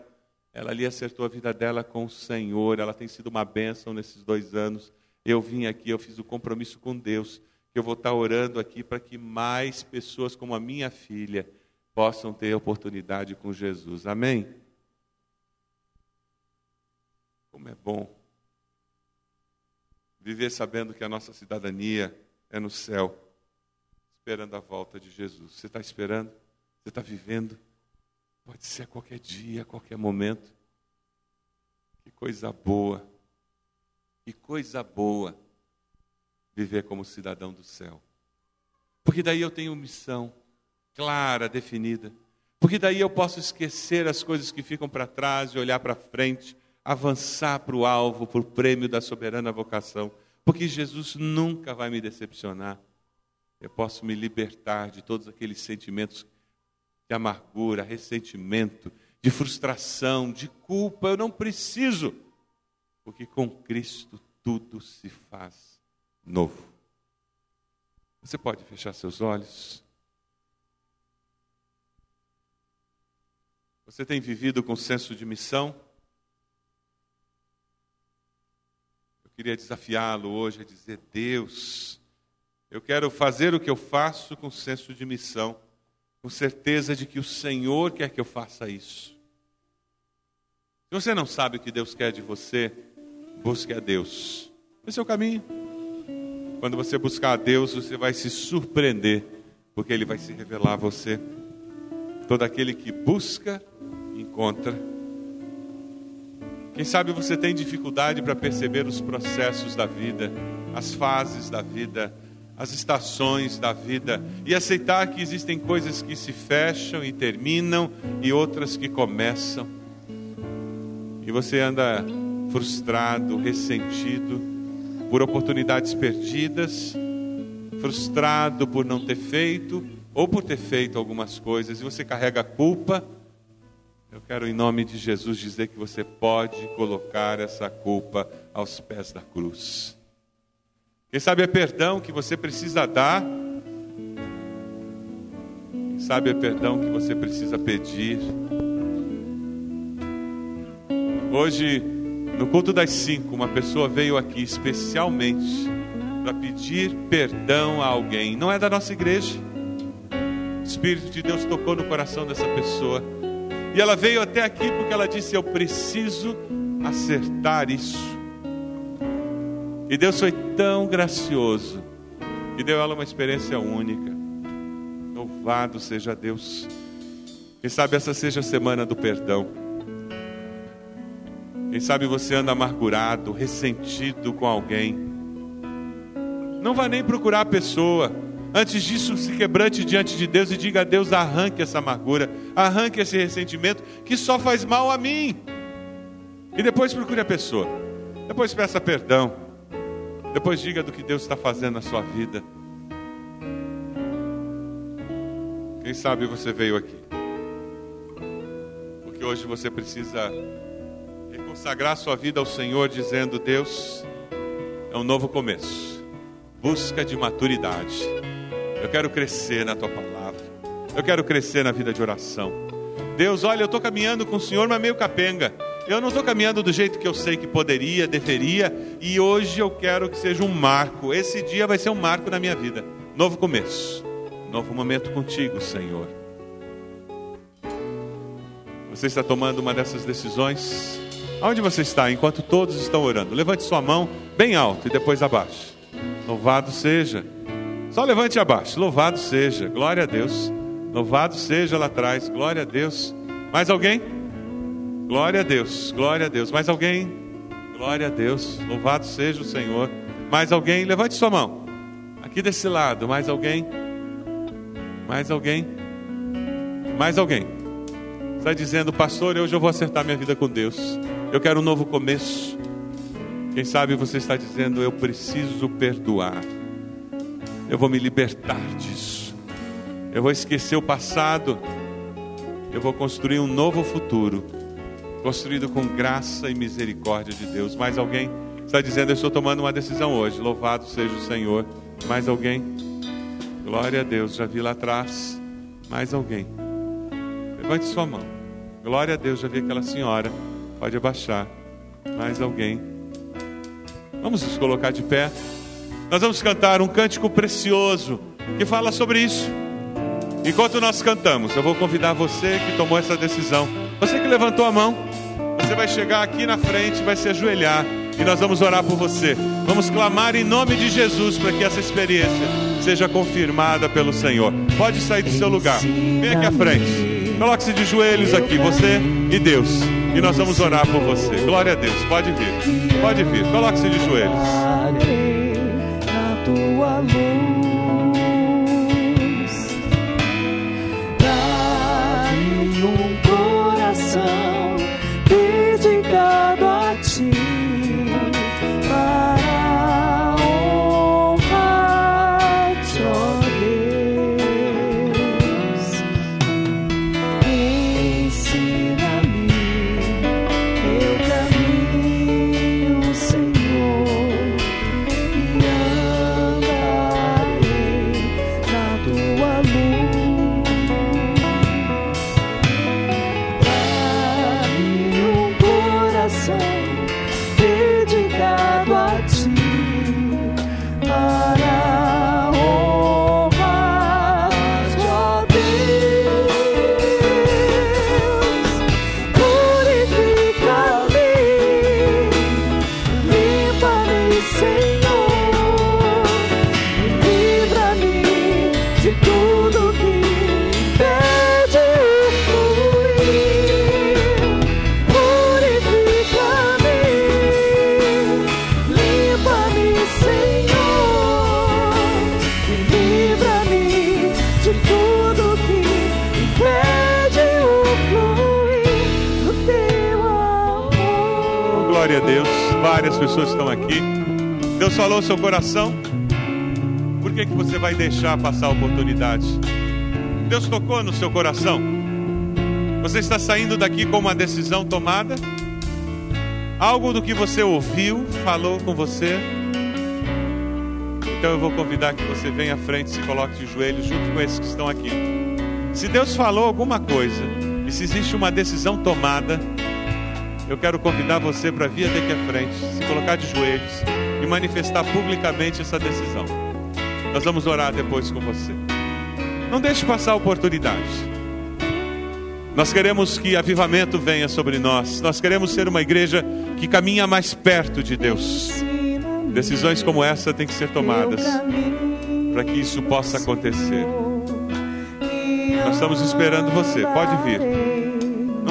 Ela ali acertou a vida dela com o Senhor, ela tem sido uma bênção nesses dois anos. Eu vim aqui, eu fiz o compromisso com Deus, que eu vou estar orando aqui para que mais pessoas como a minha filha possam ter oportunidade com Jesus. Amém? Como é bom viver sabendo que a nossa cidadania é no céu esperando a volta de Jesus. Você está esperando? Você está vivendo? Pode ser a qualquer dia, a qualquer momento. Que coisa boa. Que coisa boa viver como cidadão do céu. Porque daí eu tenho missão clara, definida. Porque daí eu posso esquecer as coisas que ficam para trás e olhar para frente, avançar para o alvo, para o prêmio da soberana vocação. Porque Jesus nunca vai me decepcionar eu posso me libertar de todos aqueles sentimentos de amargura, ressentimento, de frustração, de culpa. Eu não preciso, porque com Cristo tudo se faz novo. Você pode fechar seus olhos? Você tem vivido com senso de missão? Eu queria desafiá-lo hoje a dizer: Deus, eu quero fazer o que eu faço com senso de missão, com certeza de que o Senhor quer que eu faça isso. Se você não sabe o que Deus quer de você, busque a Deus. Esse é o caminho. Quando você buscar a Deus, você vai se surpreender, porque Ele vai se revelar a você. Todo aquele que busca, encontra. Quem sabe você tem dificuldade para perceber os processos da vida, as fases da vida, as estações da vida e aceitar que existem coisas que se fecham e terminam e outras que começam. E você anda frustrado, ressentido por oportunidades perdidas, frustrado por não ter feito ou por ter feito algumas coisas e você carrega a culpa. Eu quero, em nome de Jesus, dizer que você pode colocar essa culpa aos pés da cruz. Quem sabe é perdão que você precisa dar. Quem sabe é perdão que você precisa pedir. Hoje, no culto das cinco, uma pessoa veio aqui especialmente para pedir perdão a alguém. Não é da nossa igreja. O Espírito de Deus tocou no coração dessa pessoa. E ela veio até aqui porque ela disse: Eu preciso acertar isso. E Deus foi tão gracioso que deu a ela uma experiência única. Louvado seja Deus. Quem sabe essa seja a semana do perdão. Quem sabe você anda amargurado, ressentido com alguém. Não vá nem procurar a pessoa. Antes disso, se quebrante diante de Deus e diga a Deus: arranque essa amargura, arranque esse ressentimento que só faz mal a mim. E depois procure a pessoa. Depois peça perdão. Depois diga do que Deus está fazendo na sua vida. Quem sabe você veio aqui. Porque hoje você precisa consagrar sua vida ao Senhor, dizendo: Deus, é um novo começo. Busca de maturidade. Eu quero crescer na tua palavra. Eu quero crescer na vida de oração. Deus, olha, eu estou caminhando com o Senhor, mas meio capenga. Eu não estou caminhando do jeito que eu sei que poderia, deveria, e hoje eu quero que seja um marco. Esse dia vai ser um marco na minha vida. Novo começo, novo momento contigo, Senhor. Você está tomando uma dessas decisões? Aonde você está enquanto todos estão orando? Levante sua mão bem alto e depois abaixo. Louvado seja. Só levante abaixo. Louvado seja. Glória a Deus. Louvado seja lá atrás. Glória a Deus. Mais alguém? Glória a Deus, glória a Deus. Mais alguém? Glória a Deus. Louvado seja o Senhor. Mais alguém? Levante sua mão. Aqui desse lado, mais alguém? Mais alguém? Mais alguém? Está dizendo, pastor, hoje eu vou acertar minha vida com Deus. Eu quero um novo começo. Quem sabe você está dizendo, eu preciso perdoar. Eu vou me libertar disso. Eu vou esquecer o passado. Eu vou construir um novo futuro construído com graça e misericórdia de Deus. Mais alguém está dizendo: Eu estou tomando uma decisão hoje. Louvado seja o Senhor. Mais alguém? Glória a Deus. Já vi lá atrás. Mais alguém? Levante sua mão. Glória a Deus. Já vi aquela senhora. Pode abaixar. Mais alguém? Vamos nos colocar de pé. Nós vamos cantar um cântico precioso que fala sobre isso. Enquanto nós cantamos, eu vou convidar você que tomou essa decisão, você que levantou a mão, você vai chegar aqui na frente, vai se ajoelhar e nós vamos orar por você. Vamos clamar em nome de Jesus para que essa experiência seja confirmada pelo Senhor. Pode sair do seu lugar, vem aqui à frente, coloque-se de joelhos aqui, você e Deus, e nós vamos orar por você. Glória a Deus, pode vir, pode vir, coloque-se de joelhos. Coração. Por que, que você vai deixar passar a oportunidade? Deus tocou no seu coração. Você está saindo daqui com uma decisão tomada? Algo do que você ouviu, falou com você? Então eu vou convidar que você venha à frente, se coloque de joelhos junto com esses que estão aqui. Se Deus falou alguma coisa e se existe uma decisão tomada, eu quero convidar você para vir até aqui à frente, se colocar de joelhos e manifestar publicamente essa decisão. Nós vamos orar depois com você. Não deixe passar a oportunidade. Nós queremos que avivamento venha sobre nós. Nós queremos ser uma igreja que caminha mais perto de Deus. Decisões como essa têm que ser tomadas para que isso possa acontecer. Nós estamos esperando você. Pode vir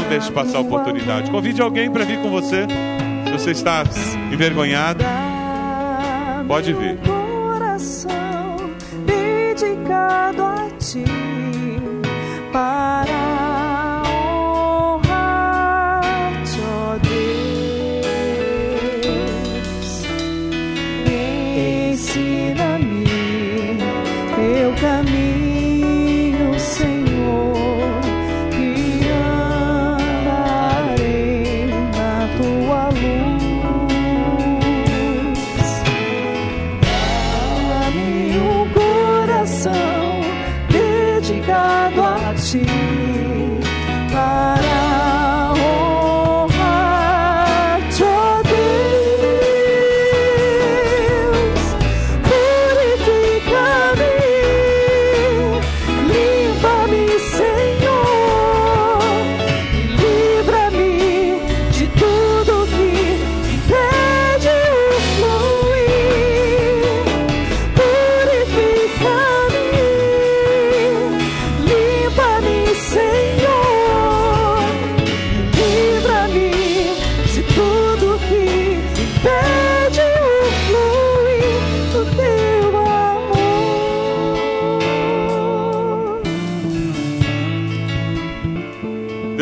deixe passar a oportunidade. Convide alguém para vir com você. Se você está envergonhado, pode vir. Coração dedicado a ti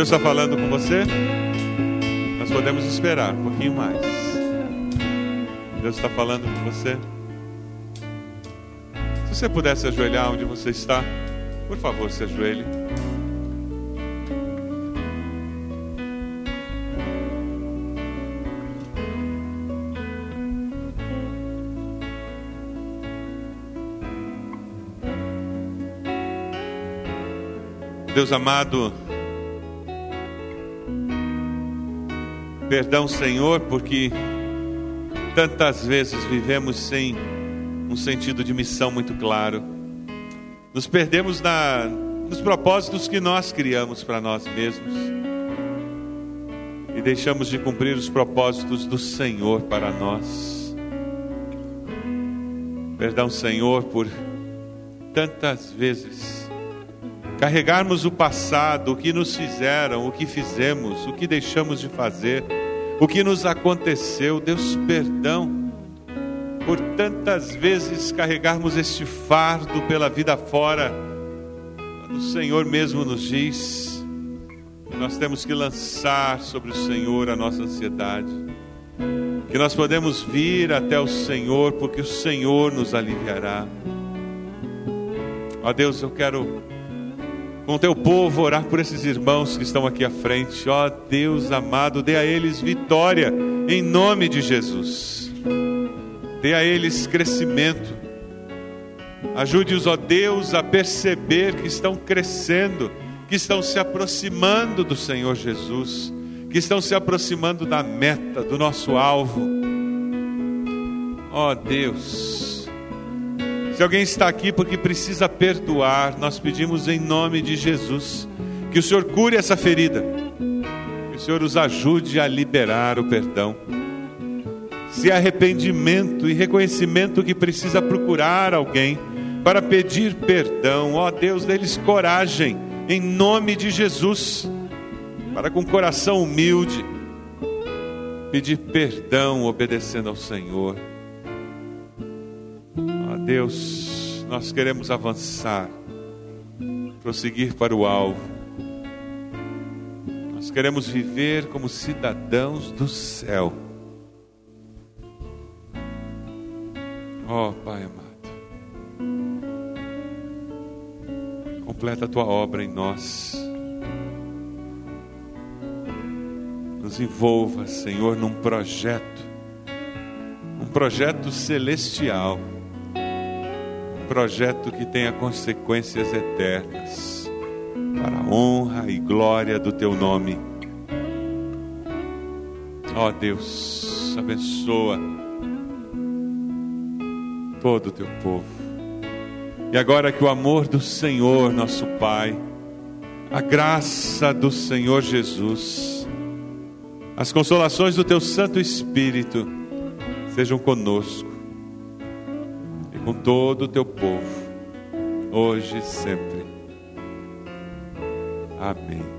Deus está falando com você? Nós podemos esperar um pouquinho mais. Deus está falando com você? Se você pudesse ajoelhar onde você está, por favor, se ajoelhe. Deus amado, perdão, Senhor, porque tantas vezes vivemos sem um sentido de missão muito claro. Nos perdemos na, nos propósitos que nós criamos para nós mesmos e deixamos de cumprir os propósitos do Senhor para nós. Perdão, Senhor, por tantas vezes carregarmos o passado, o que nos fizeram, o que fizemos, o que deixamos de fazer, o que nos aconteceu. Deus, perdão por tantas vezes carregarmos este fardo pela vida fora. O Senhor mesmo nos diz que nós temos que lançar sobre o Senhor a nossa ansiedade, que nós podemos vir até o Senhor, porque o Senhor nos aliviará. Ó Deus, eu quero com o teu povo, orar por esses irmãos que estão aqui à frente. Ó Deus amado, dê a eles vitória em nome de Jesus. Dê a eles crescimento. Ajude-os, ó Deus, a perceber que estão crescendo, que estão se aproximando do Senhor Jesus, que estão se aproximando da meta, do nosso alvo. Ó Deus, se alguém está aqui porque precisa perdoar, nós pedimos em nome de Jesus que o Senhor cure essa ferida, que o Senhor os ajude a liberar o perdão. Se arrependimento e reconhecimento que precisa procurar alguém para pedir perdão, ó Deus, deles coragem, em nome de Jesus, para com coração humilde pedir perdão obedecendo ao Senhor. Deus, nós queremos avançar, prosseguir para o alvo. Nós queremos viver como cidadãos do céu. Ó oh, Pai amado, completa a tua obra em nós. Nos envolva, Senhor, num projeto, um projeto celestial projeto que tenha consequências eternas, para a honra e glória do teu nome. Ó oh Deus, abençoa todo o teu povo. E agora que o amor do Senhor, nosso Pai, a graça do Senhor Jesus, as consolações do teu Santo Espírito sejam conosco com todo o teu povo, hoje e sempre. Amém.